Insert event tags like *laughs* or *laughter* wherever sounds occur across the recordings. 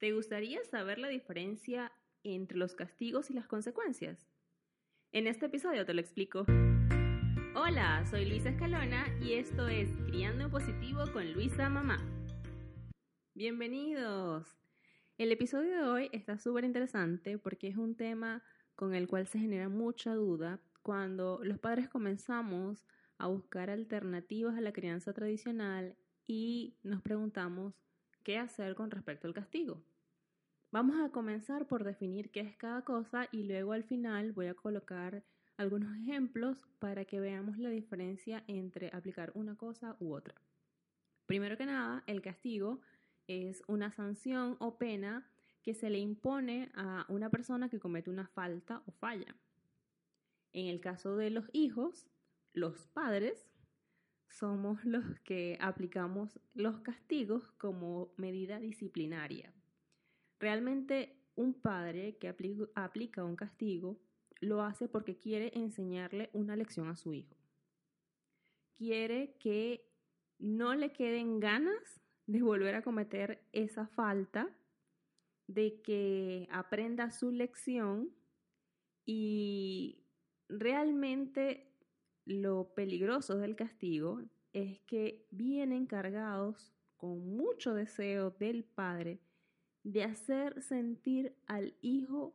¿Te gustaría saber la diferencia entre los castigos y las consecuencias? En este episodio te lo explico. Hola, soy Luisa Escalona y esto es Criando en Positivo con Luisa Mamá. Bienvenidos. El episodio de hoy está súper interesante porque es un tema con el cual se genera mucha duda cuando los padres comenzamos a buscar alternativas a la crianza tradicional y nos preguntamos qué hacer con respecto al castigo. Vamos a comenzar por definir qué es cada cosa y luego al final voy a colocar algunos ejemplos para que veamos la diferencia entre aplicar una cosa u otra. Primero que nada, el castigo es una sanción o pena que se le impone a una persona que comete una falta o falla. En el caso de los hijos, los padres somos los que aplicamos los castigos como medida disciplinaria. Realmente un padre que aplica un castigo lo hace porque quiere enseñarle una lección a su hijo. Quiere que no le queden ganas de volver a cometer esa falta, de que aprenda su lección y realmente lo peligroso del castigo es que vienen cargados con mucho deseo del padre de hacer sentir al hijo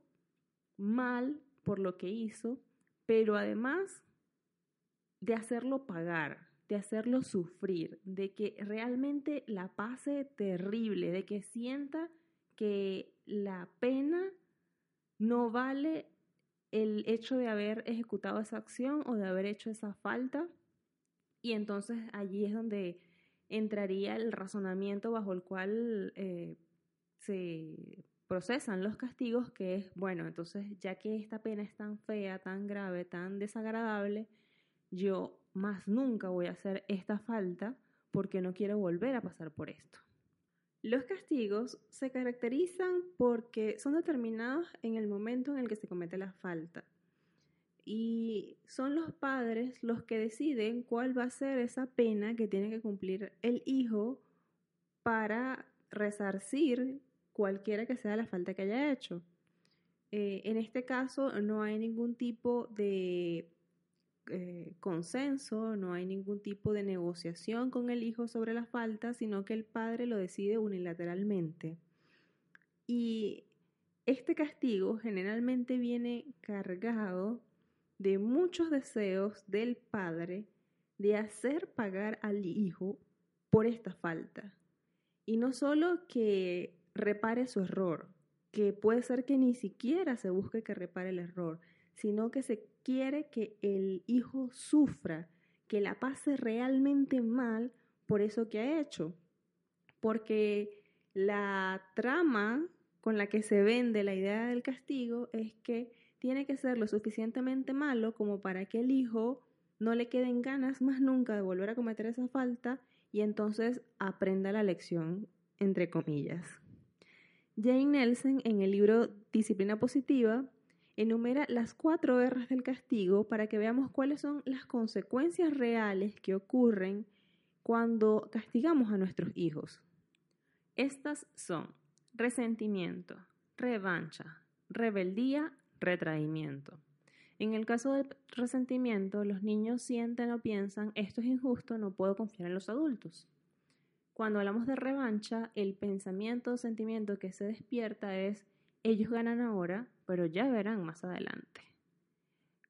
mal por lo que hizo, pero además de hacerlo pagar, de hacerlo sufrir, de que realmente la pase terrible, de que sienta que la pena no vale el hecho de haber ejecutado esa acción o de haber hecho esa falta. Y entonces allí es donde entraría el razonamiento bajo el cual eh, se procesan los castigos, que es, bueno, entonces ya que esta pena es tan fea, tan grave, tan desagradable, yo más nunca voy a hacer esta falta porque no quiero volver a pasar por esto. Los castigos se caracterizan porque son determinados en el momento en el que se comete la falta. Y son los padres los que deciden cuál va a ser esa pena que tiene que cumplir el hijo para resarcir cualquiera que sea la falta que haya hecho. Eh, en este caso no hay ningún tipo de eh, consenso, no hay ningún tipo de negociación con el hijo sobre la falta, sino que el padre lo decide unilateralmente. Y este castigo generalmente viene cargado de muchos deseos del padre de hacer pagar al hijo por esta falta. Y no solo que repare su error, que puede ser que ni siquiera se busque que repare el error, sino que se quiere que el hijo sufra, que la pase realmente mal por eso que ha hecho. Porque la trama con la que se vende la idea del castigo es que tiene que ser lo suficientemente malo como para que el hijo no le queden ganas más nunca de volver a cometer esa falta y entonces aprenda la lección, entre comillas. Jane Nelson en el libro Disciplina Positiva enumera las cuatro erras del castigo para que veamos cuáles son las consecuencias reales que ocurren cuando castigamos a nuestros hijos. Estas son resentimiento, revancha, rebeldía, retraimiento. En el caso del resentimiento, los niños sienten o piensan, esto es injusto, no puedo confiar en los adultos. Cuando hablamos de revancha, el pensamiento o sentimiento que se despierta es, ellos ganan ahora, pero ya verán más adelante.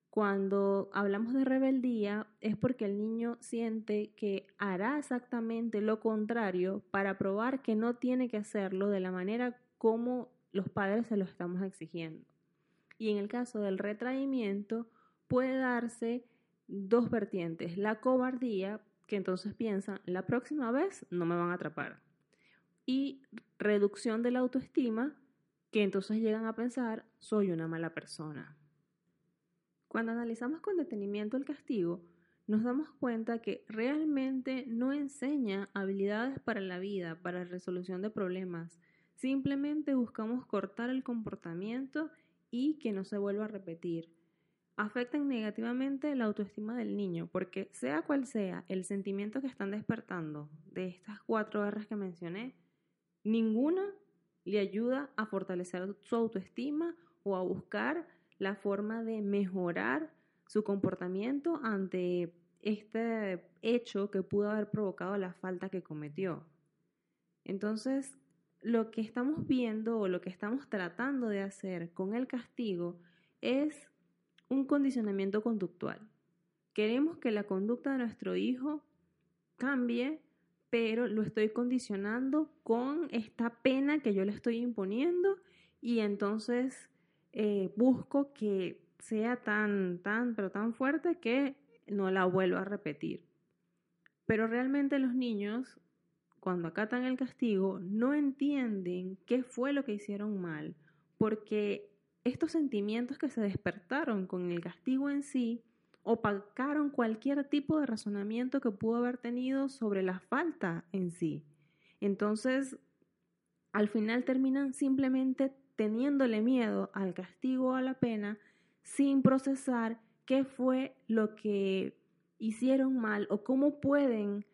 Cuando hablamos de rebeldía es porque el niño siente que hará exactamente lo contrario para probar que no tiene que hacerlo de la manera como los padres se lo estamos exigiendo. Y en el caso del retraimiento puede darse dos vertientes, la cobardía, que entonces piensan, la próxima vez no me van a atrapar. Y reducción de la autoestima, que entonces llegan a pensar, soy una mala persona. Cuando analizamos con detenimiento el castigo, nos damos cuenta que realmente no enseña habilidades para la vida, para resolución de problemas. Simplemente buscamos cortar el comportamiento y que no se vuelva a repetir. Afectan negativamente la autoestima del niño, porque sea cual sea el sentimiento que están despertando de estas cuatro guerras que mencioné, ninguna le ayuda a fortalecer su autoestima o a buscar la forma de mejorar su comportamiento ante este hecho que pudo haber provocado la falta que cometió. Entonces, lo que estamos viendo o lo que estamos tratando de hacer con el castigo es un condicionamiento conductual. Queremos que la conducta de nuestro hijo cambie, pero lo estoy condicionando con esta pena que yo le estoy imponiendo y entonces eh, busco que sea tan, tan, pero tan fuerte que no la vuelva a repetir. Pero realmente los niños, cuando acatan el castigo, no entienden qué fue lo que hicieron mal, porque estos sentimientos que se despertaron con el castigo en sí opacaron cualquier tipo de razonamiento que pudo haber tenido sobre la falta en sí. Entonces, al final terminan simplemente teniéndole miedo al castigo o a la pena sin procesar qué fue lo que hicieron mal o cómo pueden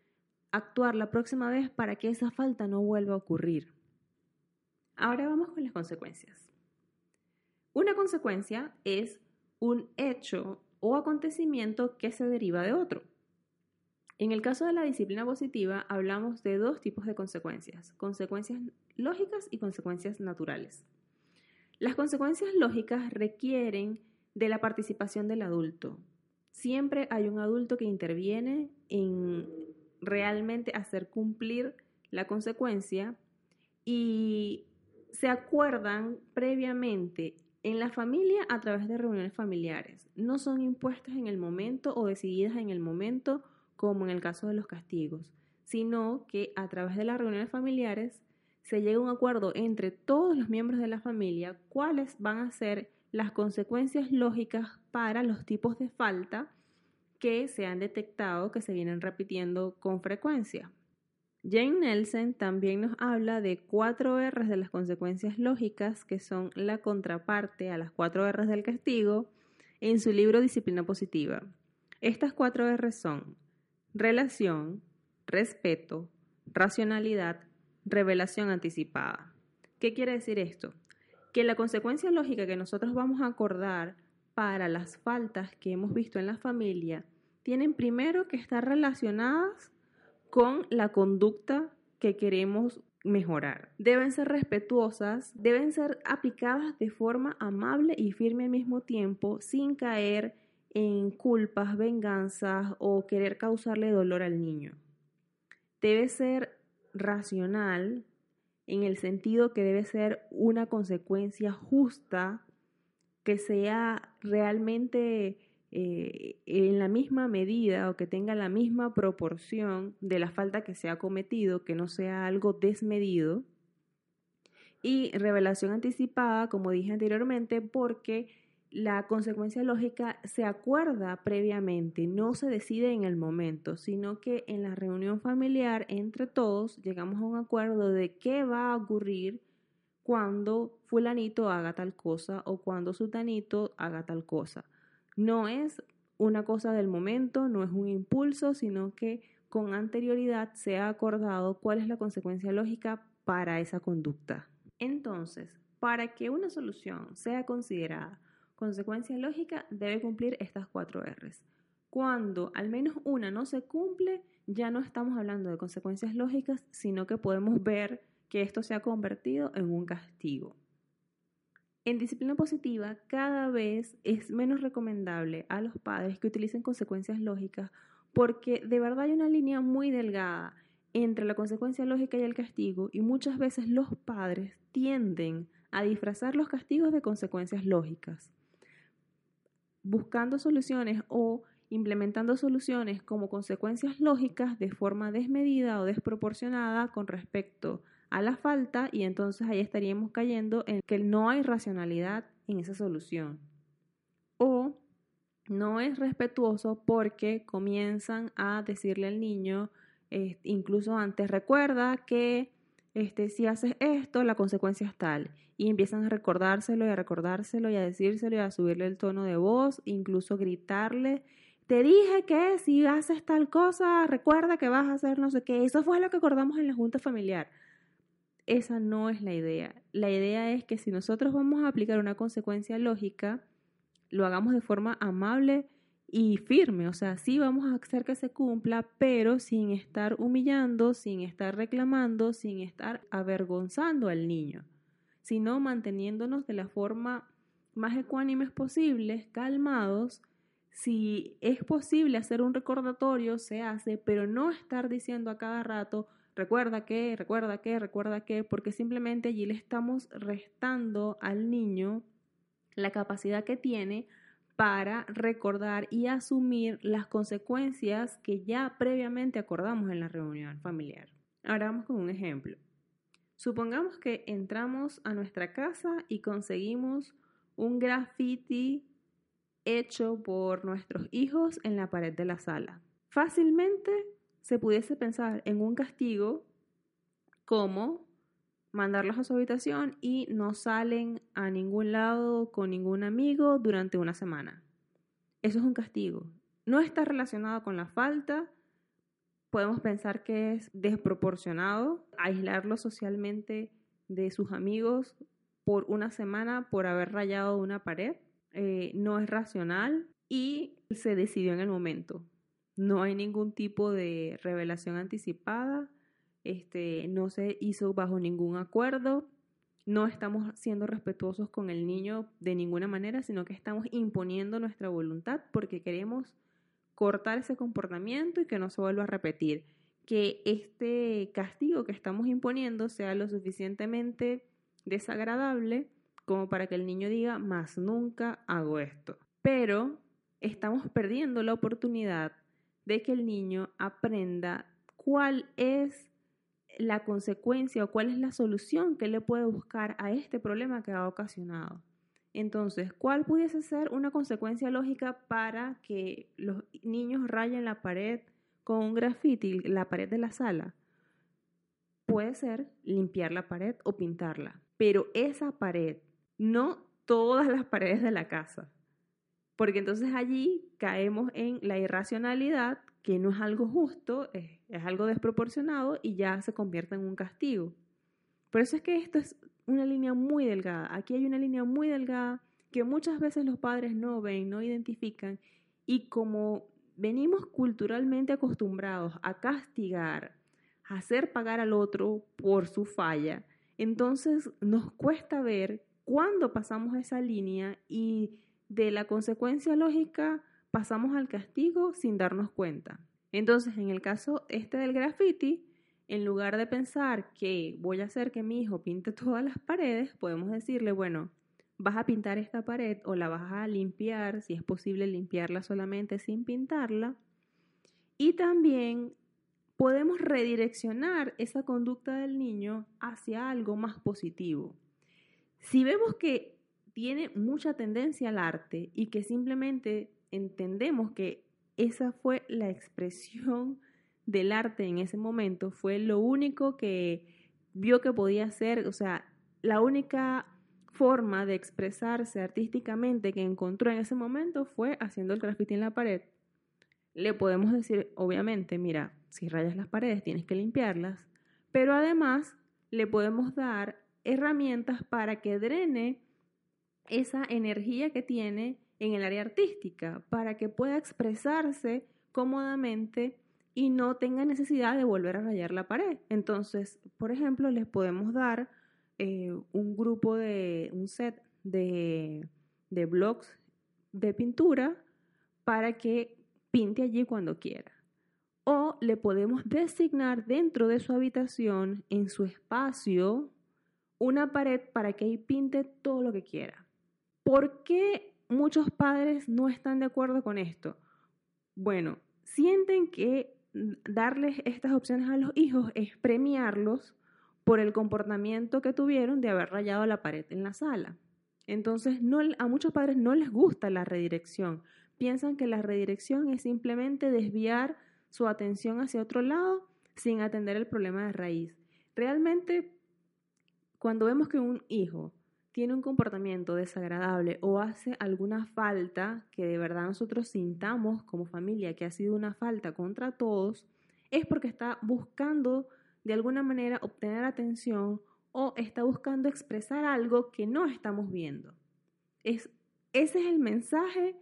actuar la próxima vez para que esa falta no vuelva a ocurrir. Ahora vamos con las consecuencias. Una consecuencia es un hecho o acontecimiento que se deriva de otro. En el caso de la disciplina positiva hablamos de dos tipos de consecuencias, consecuencias lógicas y consecuencias naturales. Las consecuencias lógicas requieren de la participación del adulto. Siempre hay un adulto que interviene en realmente hacer cumplir la consecuencia y se acuerdan previamente en la familia a través de reuniones familiares. No son impuestas en el momento o decididas en el momento como en el caso de los castigos, sino que a través de las reuniones familiares se llega a un acuerdo entre todos los miembros de la familia cuáles van a ser las consecuencias lógicas para los tipos de falta que se han detectado que se vienen repitiendo con frecuencia. Jane Nelson también nos habla de cuatro R's de las consecuencias lógicas, que son la contraparte a las cuatro R's del castigo, en su libro Disciplina Positiva. Estas cuatro R's son relación, respeto, racionalidad revelación anticipada. ¿Qué quiere decir esto? Que la consecuencia lógica que nosotros vamos a acordar para las faltas que hemos visto en la familia tienen primero que estar relacionadas con la conducta que queremos mejorar. Deben ser respetuosas, deben ser aplicadas de forma amable y firme al mismo tiempo, sin caer en culpas, venganzas o querer causarle dolor al niño. Debe ser racional en el sentido que debe ser una consecuencia justa que sea realmente eh, en la misma medida o que tenga la misma proporción de la falta que se ha cometido, que no sea algo desmedido. Y revelación anticipada, como dije anteriormente, porque la consecuencia lógica se acuerda previamente, no se decide en el momento, sino que en la reunión familiar entre todos llegamos a un acuerdo de qué va a ocurrir cuando fulanito haga tal cosa o cuando sutanito haga tal cosa. No es una cosa del momento, no es un impulso, sino que con anterioridad se ha acordado cuál es la consecuencia lógica para esa conducta. Entonces, para que una solución sea considerada consecuencia lógica debe cumplir estas cuatro R's. Cuando al menos una no se cumple, ya no estamos hablando de consecuencias lógicas, sino que podemos ver que esto se ha convertido en un castigo. En disciplina positiva, cada vez es menos recomendable a los padres que utilicen consecuencias lógicas porque de verdad hay una línea muy delgada entre la consecuencia lógica y el castigo y muchas veces los padres tienden a disfrazar los castigos de consecuencias lógicas buscando soluciones o implementando soluciones como consecuencias lógicas de forma desmedida o desproporcionada con respecto a la falta y entonces ahí estaríamos cayendo en que no hay racionalidad en esa solución. O no es respetuoso porque comienzan a decirle al niño, eh, incluso antes, recuerda que este, si haces esto, la consecuencia es tal. Y empiezan a recordárselo y a recordárselo y a decírselo y a subirle el tono de voz, incluso gritarle. Te dije que si haces tal cosa, recuerda que vas a hacer no sé qué. Eso fue lo que acordamos en la junta familiar. Esa no es la idea. La idea es que si nosotros vamos a aplicar una consecuencia lógica, lo hagamos de forma amable y firme. O sea, sí vamos a hacer que se cumpla, pero sin estar humillando, sin estar reclamando, sin estar avergonzando al niño, sino manteniéndonos de la forma más ecuánimes posibles, calmados. Si es posible hacer un recordatorio, se hace, pero no estar diciendo a cada rato, recuerda que, recuerda que, recuerda que, porque simplemente allí le estamos restando al niño la capacidad que tiene para recordar y asumir las consecuencias que ya previamente acordamos en la reunión familiar. Ahora vamos con un ejemplo. Supongamos que entramos a nuestra casa y conseguimos un graffiti hecho por nuestros hijos en la pared de la sala. Fácilmente se pudiese pensar en un castigo como mandarlos a su habitación y no salen a ningún lado con ningún amigo durante una semana. Eso es un castigo. No está relacionado con la falta. Podemos pensar que es desproporcionado aislarlo socialmente de sus amigos por una semana por haber rayado una pared. Eh, no es racional y se decidió en el momento. No hay ningún tipo de revelación anticipada este, no se hizo bajo ningún acuerdo, no estamos siendo respetuosos con el niño de ninguna manera, sino que estamos imponiendo nuestra voluntad porque queremos cortar ese comportamiento y que no se vuelva a repetir. Que este castigo que estamos imponiendo sea lo suficientemente desagradable como para que el niño diga, más nunca hago esto. Pero estamos perdiendo la oportunidad de que el niño aprenda cuál es la consecuencia o cuál es la solución que le puede buscar a este problema que ha ocasionado. Entonces, ¿cuál pudiese ser una consecuencia lógica para que los niños rayen la pared con un graffiti, la pared de la sala? Puede ser limpiar la pared o pintarla, pero esa pared, no todas las paredes de la casa, porque entonces allí caemos en la irracionalidad que no es algo justo, es, algo desproporcionado y ya se convierte en un castigo. Por eso es que esto es una línea muy delgada. Aquí hay una línea muy delgada que muchas veces los padres no ven, no identifican y como venimos culturalmente acostumbrados a castigar, a hacer pagar al otro por su falla, entonces nos cuesta ver cuándo pasamos esa línea y de la consecuencia lógica pasamos al castigo sin darnos cuenta. Entonces, en el caso este del graffiti, en lugar de pensar que voy a hacer que mi hijo pinte *laughs* todas las paredes, podemos decirle, bueno, vas a pintar esta pared o la vas a limpiar, si es posible limpiarla solamente sin pintarla. Y también podemos redireccionar esa conducta del niño hacia algo más positivo. Si vemos que tiene mucha tendencia al arte y que simplemente entendemos que esa fue la expresión del arte en ese momento, fue lo único que vio que podía ser, o sea, la única forma de expresarse artísticamente que encontró en ese momento fue haciendo el graffiti en la pared. Le podemos decir, obviamente, mira, si rayas las paredes tienes que limpiarlas, pero además le podemos dar herramientas para que drene esa energía que tiene en el área artística para que pueda expresarse cómodamente y no tenga necesidad de volver a rayar la pared. Entonces, por ejemplo, les podemos dar eh, un grupo de, un set de, de de pintura para que pinte allí cuando quiera. O le podemos designar dentro de su habitación, en su espacio, una pared para que ahí pinte todo lo que quiera. ¿Por qué muchos padres no están de acuerdo con esto. Bueno, sienten que darles estas opciones a los hijos es premiarlos por el comportamiento que tuvieron de haber rayado la pared en la sala. Entonces, a muchos padres no les gusta la redirección. Piensan que la redirección es simplemente desviar su atención hacia otro lado sin atender el problema de raíz. Realmente, cuando vemos que un hijo tiene un comportamiento desagradable o hace alguna falta que de verdad nosotros sintamos como familia que ha sido una falta contra todos, es porque está buscando de alguna manera obtener atención o está buscando expresar algo que no estamos viendo. Es, ese es el mensaje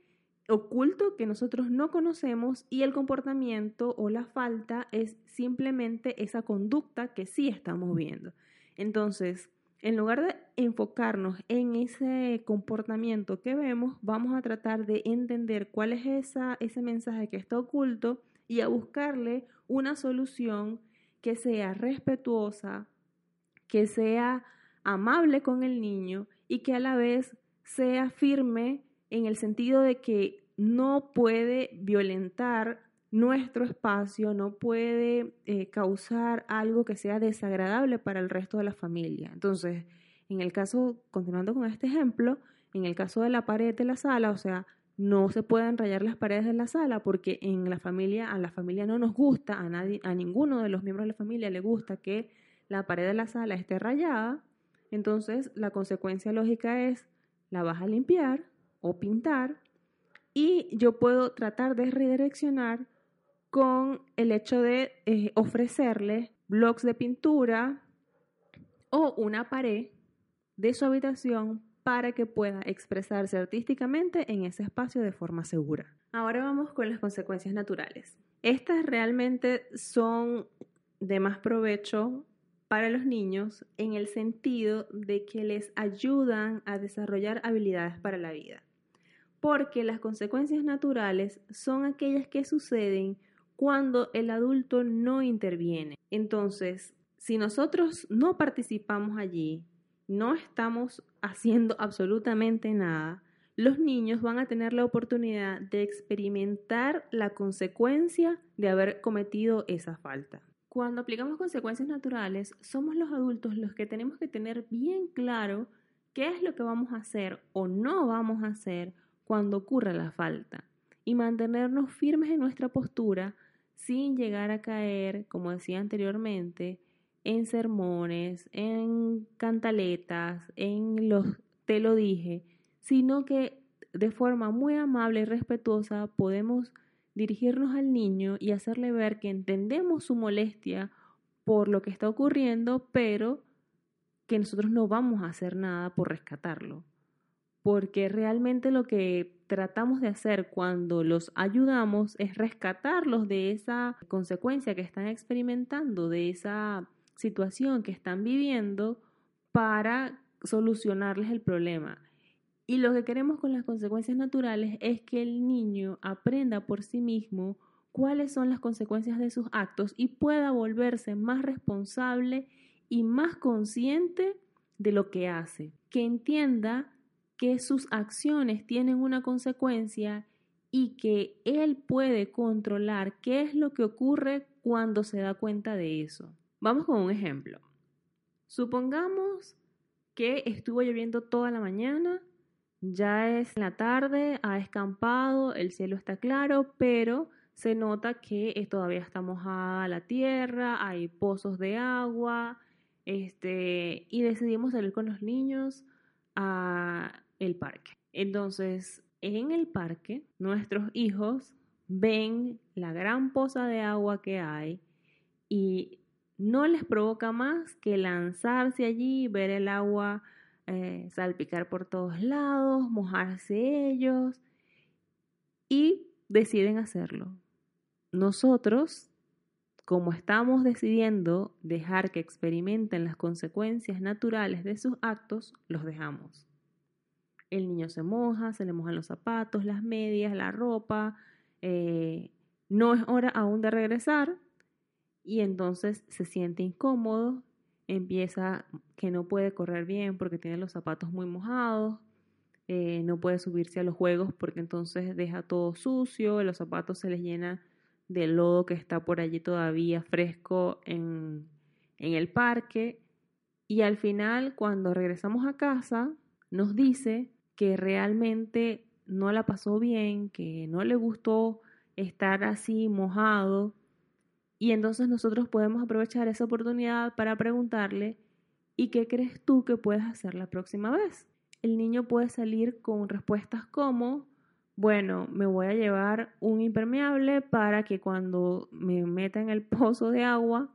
oculto que nosotros no conocemos y el comportamiento o la falta es simplemente esa conducta que sí estamos viendo. Entonces, en lugar de enfocarnos en ese comportamiento que vemos, vamos a tratar de entender cuál es ese mensaje que está oculto y a buscarle una solución que sea respetuosa, que sea amable con el niño y que a la vez sea firme en el sentido de que no puede violentar nuestro espacio, no puede eh, causar algo que sea desagradable para el resto de la familia. Entonces, en el caso, continuando con este ejemplo, en el caso de la pared de la sala, o sea, no se pueden rayar las paredes de la sala porque en la familia, a la familia no nos gusta, a, nadie, a ninguno de los miembros de la familia le gusta que la pared de la sala esté rayada. Entonces, la consecuencia lógica es la vas a limpiar o pintar y yo puedo tratar de redireccionar con el hecho de eh, ofrecerle blocs de pintura o una pared de su habitación para que pueda expresarse artísticamente en ese espacio de forma segura. Ahora vamos con las consecuencias naturales. Estas realmente son de más provecho para los niños en el sentido de que les ayudan a desarrollar habilidades para la vida. Porque las consecuencias naturales son aquellas que suceden cuando el adulto no interviene. Entonces, si nosotros no participamos allí, no estamos haciendo absolutamente nada, los niños van a tener la oportunidad de experimentar la consecuencia de haber cometido esa falta. Cuando aplicamos consecuencias naturales, somos los adultos los que tenemos que tener bien claro qué es lo que vamos a hacer o no vamos a hacer cuando ocurra la falta y mantenernos firmes en nuestra postura sin llegar a caer, como decía anteriormente, en sermones, en cantaletas, en los te lo dije, sino que de forma muy amable y respetuosa podemos dirigirnos al niño y hacerle ver que entendemos su molestia por lo que está ocurriendo, pero que nosotros no vamos a hacer nada por rescatarlo porque realmente lo que tratamos de hacer cuando los ayudamos es rescatarlos de esa consecuencia que están experimentando, de esa situación que están viviendo para solucionarles el problema. Y lo que queremos con las consecuencias naturales es que el niño aprenda por sí mismo cuáles son las consecuencias de sus actos y pueda volverse más responsable y más consciente de lo que hace, que entienda que sus acciones tienen una consecuencia y que él puede controlar qué es lo que ocurre cuando se da cuenta de eso. Vamos con un ejemplo. Supongamos que estuvo lloviendo toda la mañana, ya es la tarde, ha escampado, el cielo está claro, pero se nota que todavía está mojada la tierra, hay pozos de agua, este, y decidimos salir con los niños a el parque. Entonces, en el parque, nuestros hijos ven la gran poza de agua que hay y no les provoca más que lanzarse allí, ver el agua eh, salpicar por todos lados, mojarse ellos y deciden hacerlo. Nosotros, como estamos decidiendo dejar que experimenten las consecuencias naturales de sus actos, los dejamos el niño se moja, se le mojan los zapatos, las medias, la ropa, eh, no es hora aún de regresar y entonces se siente incómodo, empieza que no puede correr bien porque tiene los zapatos muy mojados, eh, no puede subirse a los juegos porque entonces deja todo sucio, los zapatos se les llena de lodo que está por allí todavía fresco en, en el parque y al final cuando regresamos a casa nos dice que realmente no la pasó bien, que no le gustó estar así mojado. Y entonces nosotros podemos aprovechar esa oportunidad para preguntarle, ¿y qué crees tú que puedes hacer la próxima vez? El niño puede salir con respuestas como, bueno, me voy a llevar un impermeable para que cuando me meta en el pozo de agua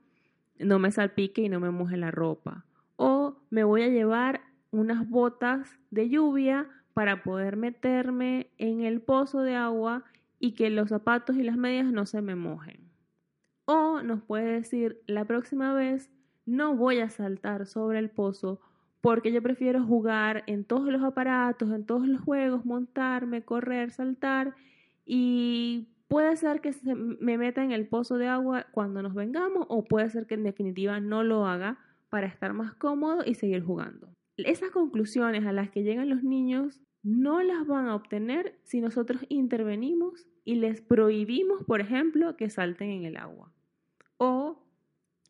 no me salpique y no me moje la ropa. O me voy a llevar unas botas de lluvia para poder meterme en el pozo de agua y que los zapatos y las medias no se me mojen. O nos puede decir, la próxima vez no voy a saltar sobre el pozo porque yo prefiero jugar en todos los aparatos, en todos los juegos, montarme, correr, saltar y puede ser que se me meta en el pozo de agua cuando nos vengamos o puede ser que en definitiva no lo haga para estar más cómodo y seguir jugando. Esas conclusiones a las que llegan los niños no las van a obtener si nosotros intervenimos y les prohibimos, por ejemplo, que salten en el agua. O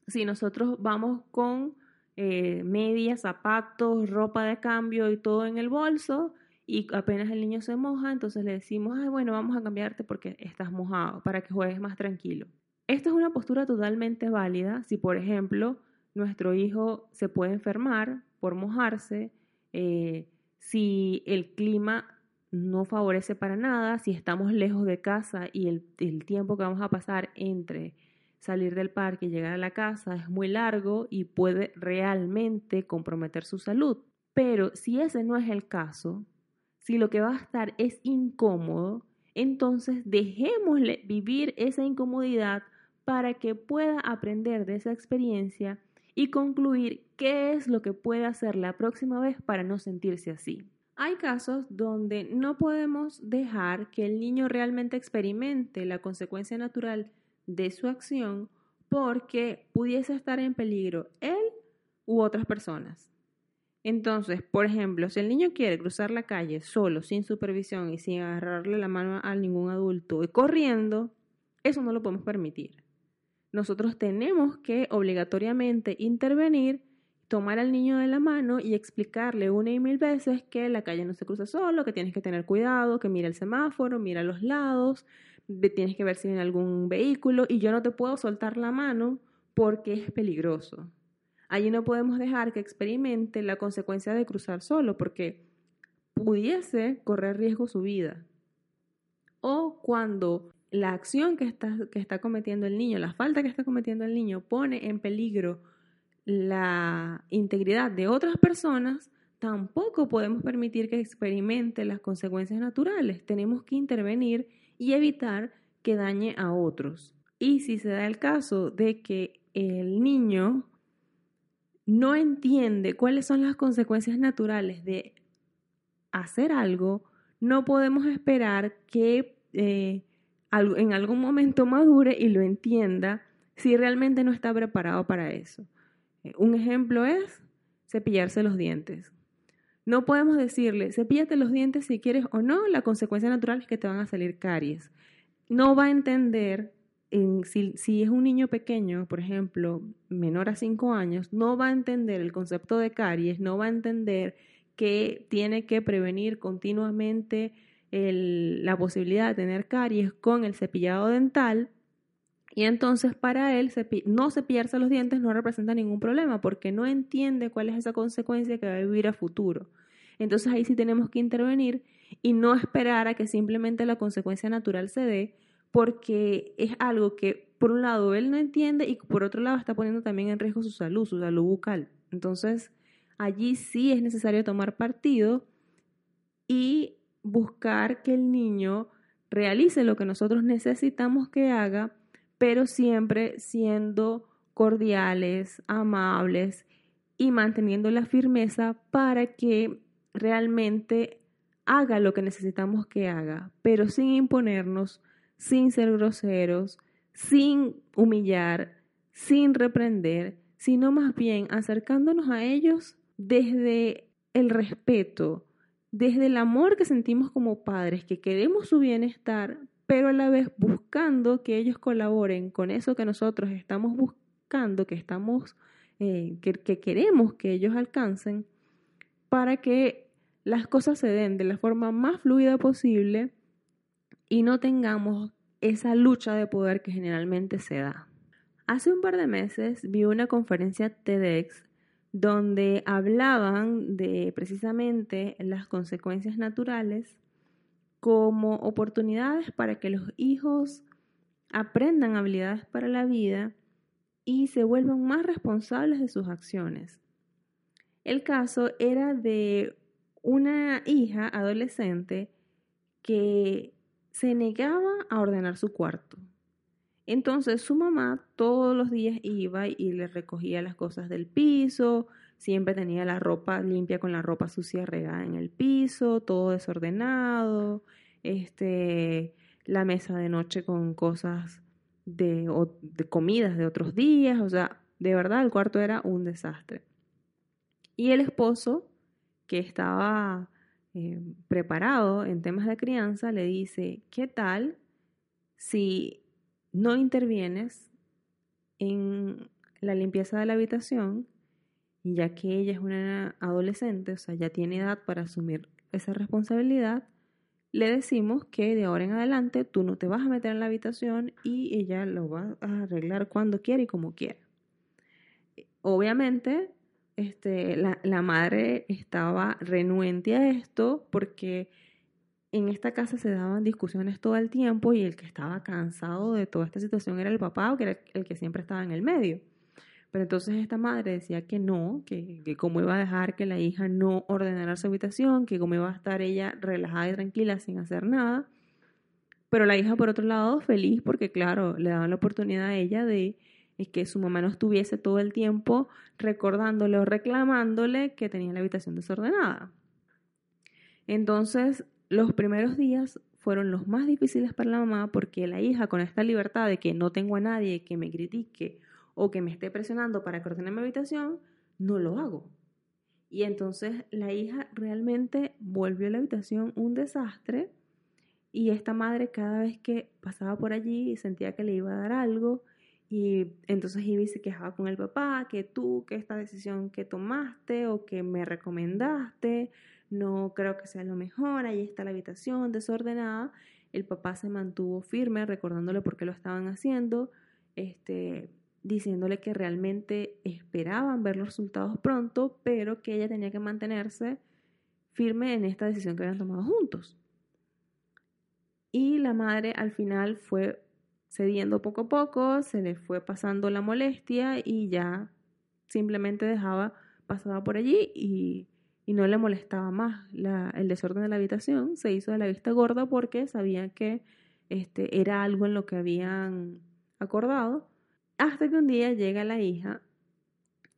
si nosotros vamos con eh, medias, zapatos, ropa de cambio y todo en el bolso y apenas el niño se moja, entonces le decimos, ay, bueno, vamos a cambiarte porque estás mojado, para que juegues más tranquilo. Esta es una postura totalmente válida si, por ejemplo, nuestro hijo se puede enfermar por mojarse, eh, si el clima no favorece para nada, si estamos lejos de casa y el, el, tiempo que vamos a pasar entre salir del parque y llegar a la casa es muy largo y puede realmente comprometer su salud. Pero si ese no es el caso, si lo que va a estar es incómodo, entonces dejémosle vivir esa incomodidad para que pueda aprender de esa experiencia y concluir qué es lo que puede hacer la próxima vez para no sentirse así. Hay casos donde no podemos dejar que el niño realmente experimente la consecuencia natural de su acción porque pudiese estar en peligro él u otras personas. Entonces, por ejemplo, si el niño quiere cruzar la calle solo, sin supervisión y sin agarrarle la mano a ningún adulto y corriendo, eso no lo podemos permitir nosotros tenemos que obligatoriamente intervenir, tomar al niño de la mano y explicarle una y mil veces que la calle no se cruza solo, que tienes que tener cuidado, que mira el semáforo, mira los lados, tienes que ver si hay algún vehículo y yo no te puedo soltar la mano porque es peligroso. Allí no podemos dejar que experimente la consecuencia de cruzar solo porque pudiese correr riesgo su vida. O cuando la acción que está, que está cometiendo el niño, la falta que está cometiendo el niño pone en peligro la integridad de otras personas, tampoco podemos permitir que experimente las consecuencias naturales. Tenemos que intervenir y evitar que dañe a otros. Y si se da el caso de que el niño no entiende cuáles son las consecuencias naturales de hacer algo, no podemos esperar que eh, en algún momento madure y lo entienda si realmente no está preparado para eso. Eh, un ejemplo es cepillarse los dientes. No podemos decirle, cepíllate los dientes si quieres o no, la consecuencia natural es que te van a salir caries. No va a entender, si, si, es un niño pequeño, por ejemplo, menor a 5 años, no va a entender el concepto de caries, no va a entender que tiene que prevenir continuamente la posibilidad de tener caries con el cepillado dental y entonces para él no cepillarse los dientes no representa ningún problema porque no entiende cuál es esa consecuencia que va a vivir a futuro. Entonces ahí sí tenemos que intervenir y no esperar a que simplemente la consecuencia natural se dé porque es algo que por un lado él no entiende y por otro lado está poniendo también en riesgo su salud, su salud bucal. Entonces allí sí es necesario tomar partido y buscar que el niño realice lo que nosotros necesitamos que haga, pero siempre siendo cordiales, amables y manteniendo la firmeza para que realmente haga lo que necesitamos que haga, pero sin imponernos, sin ser groseros, sin humillar, sin reprender, sino más bien acercándonos a ellos desde el respeto, desde el amor que sentimos como padres, que queremos su bienestar, pero a la vez buscando que ellos colaboren con eso que nosotros estamos buscando, que estamos, eh, que, que queremos que ellos alcancen, para que las cosas se den de la forma más fluida posible y no tengamos esa lucha de poder que generalmente se da. Hace un par de meses vi una conferencia TEDx donde hablaban de precisamente las consecuencias naturales como oportunidades para que los hijos aprendan habilidades para la vida y se vuelvan más responsables de sus acciones. El caso era de una hija adolescente que se negaba a ordenar su cuarto. Entonces su mamá todos los días iba y le recogía las cosas del piso, siempre tenía la ropa limpia con la ropa sucia regada en el piso, todo desordenado, este, la mesa de noche con cosas de, de comidas de otros días, o sea, de verdad el cuarto era un desastre. Y el esposo, que estaba eh, preparado en temas de crianza, le dice, ¿qué tal si no intervienes en la limpieza de la habitación, ya que ella es una adolescente, o sea, ya tiene edad para asumir esa responsabilidad, le decimos que de ahora en adelante tú no te vas a meter en la habitación y ella lo va a arreglar cuando quiera y como quiera. Obviamente, este, la, la madre estaba renuente a esto porque en esta casa se daban discusiones todo el tiempo y el que estaba cansado de toda esta situación era el papá, que era el que siempre estaba en el medio. Pero entonces esta madre decía que no, que, que cómo iba a dejar que la hija no ordenara su habitación, que cómo iba a estar ella relajada y tranquila sin hacer nada. Pero la hija, por otro lado, feliz porque, claro, le daban la oportunidad a ella de que su mamá no estuviese todo el tiempo recordándole o reclamándole que tenía la habitación desordenada. Entonces, los primeros días fueron los más difíciles para la mamá porque la hija con esta libertad de que no tengo a nadie que me critique o que me esté presionando para que ordene mi habitación, no lo hago. Y entonces la hija realmente volvió a la habitación un desastre y esta madre cada vez que pasaba por allí sentía que le iba a dar algo y entonces iba y se quejaba con el papá, que tú, que esta decisión que tomaste o que me recomendaste, no creo que sea lo mejor, ahí está la habitación desordenada. El papá se mantuvo firme, recordándole por qué lo estaban haciendo, este, diciéndole que realmente esperaban ver los resultados pronto, pero que ella tenía que mantenerse firme en esta decisión que habían tomado juntos. Y la madre al final fue cediendo poco a poco, se le fue pasando la molestia y ya simplemente dejaba, pasaba por allí y y no le molestaba más el desorden de la habitación, se hizo de la vista gorda porque sabía que este, era algo en lo que habían acordado, hasta que un día llega la hija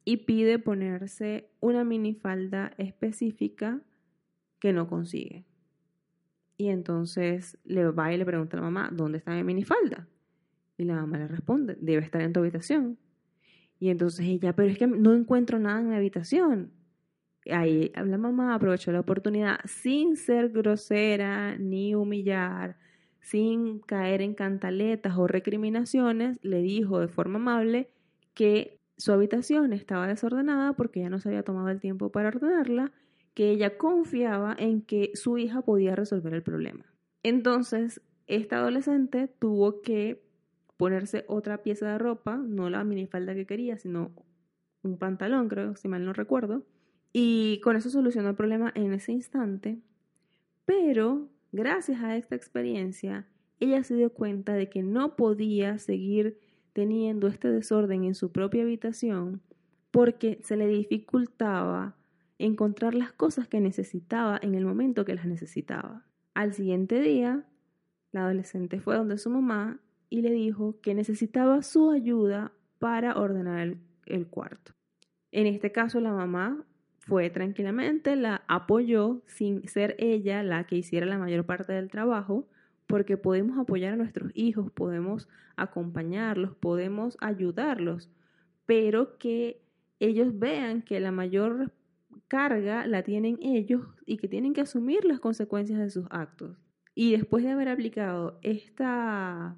y pide ponerse una minifalda específica que no consigue. Y entonces le va y le pregunta a la mamá, ¿dónde está mi minifalda? Y la mamá le responde, debe estar en tu habitación. Y entonces ella, pero es que no encuentro nada en mi habitación ahí la mamá aprovechó la oportunidad sin ser grosera ni humillar, sin caer en cantaletas o recriminaciones, le dijo de forma amable que su habitación estaba desordenada porque ya no se había tomado el tiempo para ordenarla, que ella confiaba en que su hija podía resolver el problema. Entonces, esta adolescente tuvo que ponerse otra pieza de ropa, no la minifalda que quería, sino un pantalón, creo, si mal no recuerdo, y con eso solucionó el problema en ese instante. Pero gracias a esta experiencia, ella se dio cuenta de que no podía seguir teniendo este desorden en su propia habitación porque se le dificultaba encontrar las cosas que necesitaba en el momento que las necesitaba. Al siguiente día, la adolescente fue donde su mamá y le dijo que necesitaba su ayuda para ordenar el, el cuarto. En este caso, la mamá fue tranquilamente, la apoyó sin ser ella la que hiciera la mayor parte del trabajo, porque podemos apoyar a nuestros hijos, podemos acompañarlos, podemos ayudarlos, pero que ellos vean que la mayor carga la tienen ellos y que tienen que asumir las consecuencias de sus actos. Y después de haber aplicado esta,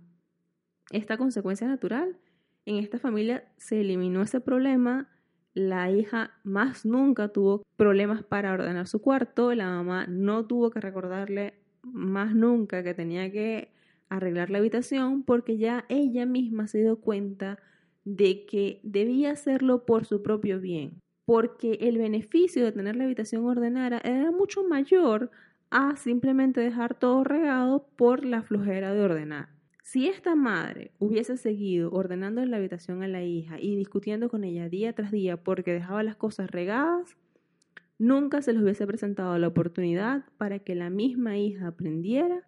esta consecuencia natural, en esta familia se eliminó ese problema la hija más nunca tuvo problemas para ordenar su cuarto, la mamá no tuvo que recordarle más nunca que tenía que arreglar la habitación porque ya ella misma se dio cuenta de que debía hacerlo por su propio bien, porque el beneficio de tener la habitación ordenada era mucho mayor a simplemente dejar todo regado por la flojera de ordenar. Si esta madre hubiese seguido ordenando en la habitación a la hija y discutiendo con ella día tras día porque dejaba las cosas regadas, nunca se les hubiese presentado la oportunidad para que la misma hija aprendiera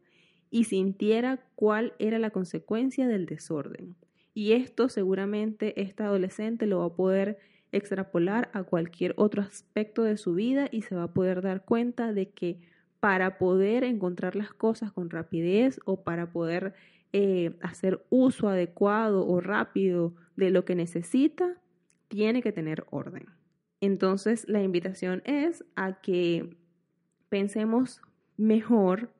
y sintiera cuál era la consecuencia del desorden. Y esto seguramente esta adolescente lo va a poder extrapolar a cualquier otro aspecto de su vida y se va a poder dar cuenta de que para poder encontrar las cosas con rapidez o para poder eh, hacer uso adecuado o rápido de lo que necesita, tiene que tener orden. Entonces la invitación es a que pensemos mejor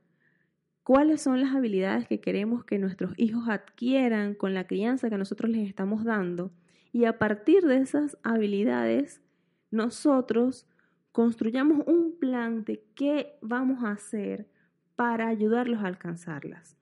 cuáles son las habilidades que queremos que nuestros hijos adquieran con la crianza que nosotros les estamos dando y a partir de esas habilidades nosotros construyamos un plan de qué vamos a hacer para ayudarlos a alcanzarlas.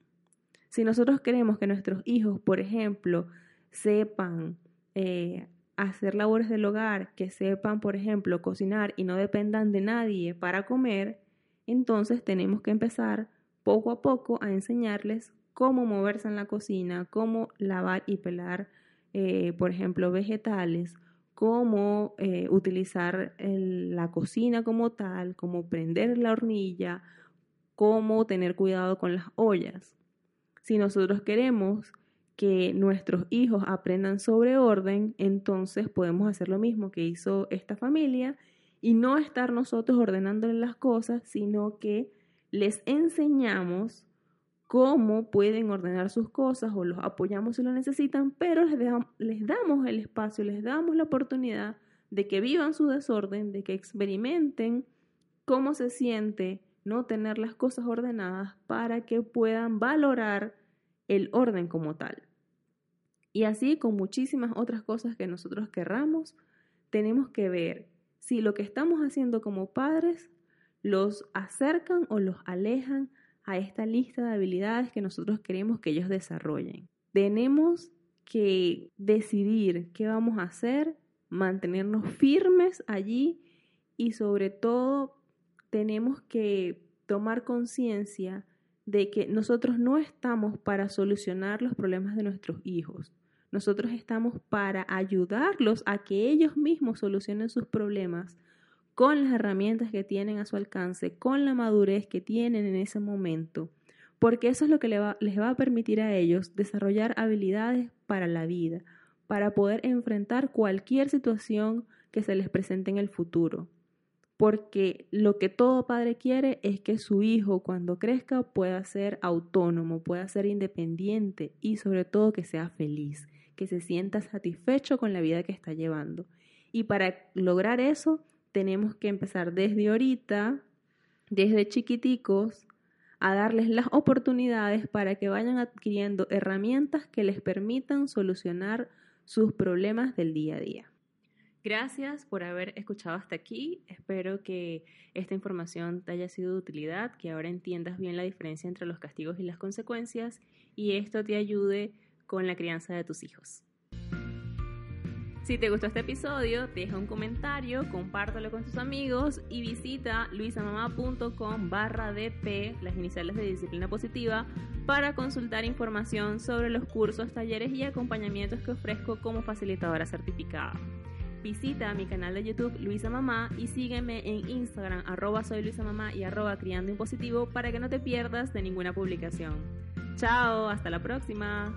Si nosotros queremos que nuestros hijos, por ejemplo, sepan eh, hacer labores del hogar, que sepan, por ejemplo, cocinar y no dependan de nadie para comer, entonces tenemos que empezar poco a poco a enseñarles cómo moverse en la cocina, cómo lavar y pelar, eh, por ejemplo, vegetales, cómo eh, utilizar la cocina como tal, cómo prender la hornilla, cómo tener cuidado con las ollas. Si nosotros queremos que nuestros hijos aprendan sobre orden, entonces podemos hacer lo mismo que hizo esta familia y no estar nosotros ordenándoles las cosas, sino que les enseñamos cómo pueden ordenar sus cosas o los apoyamos si lo necesitan, pero les, les damos el espacio, les damos la oportunidad de que vivan su desorden, de que experimenten cómo se siente no tener las cosas ordenadas para que puedan valorar el orden como tal. Y así con muchísimas otras cosas que nosotros querramos, tenemos que ver si lo que estamos haciendo como padres los acercan o los alejan a esta lista de habilidades que nosotros queremos que ellos desarrollen. Tenemos que decidir qué vamos a hacer, mantenernos firmes allí y sobre todo tenemos que tomar conciencia de que nosotros no estamos para solucionar los problemas de nuestros hijos. Nosotros estamos para ayudarlos a que ellos mismos solucionen sus problemas con las herramientas que tienen a su alcance, con la madurez que tienen en ese momento, porque eso es lo que les va, a permitir a ellos desarrollar habilidades para la vida, para poder enfrentar cualquier situación que se les presente en el futuro. Porque lo que todo padre quiere es que su hijo cuando crezca pueda ser autónomo, pueda ser independiente y sobre todo que sea feliz, que se sienta satisfecho con la vida que está llevando. Y para lograr eso, tenemos que empezar desde ahorita, desde chiquiticos, a darles las oportunidades para que vayan adquiriendo herramientas que les permitan solucionar sus problemas del día a día. Gracias por haber escuchado hasta aquí. Espero que esta información te haya sido de utilidad, que ahora entiendas bien la diferencia entre los castigos y las consecuencias y esto te ayude con la crianza de tus hijos. Si te gustó este episodio, deja un comentario, compártelo con tus amigos y visita luisamamá.com barra DP, las iniciales de disciplina positiva, para consultar información sobre los cursos, talleres y acompañamientos que ofrezco como facilitadora certificada. Visita mi canal de YouTube Luisa Mamá y sígueme en Instagram arroba soy Luisa y arroba criando impositivo para que no te pierdas de ninguna publicación. Chao, hasta la próxima.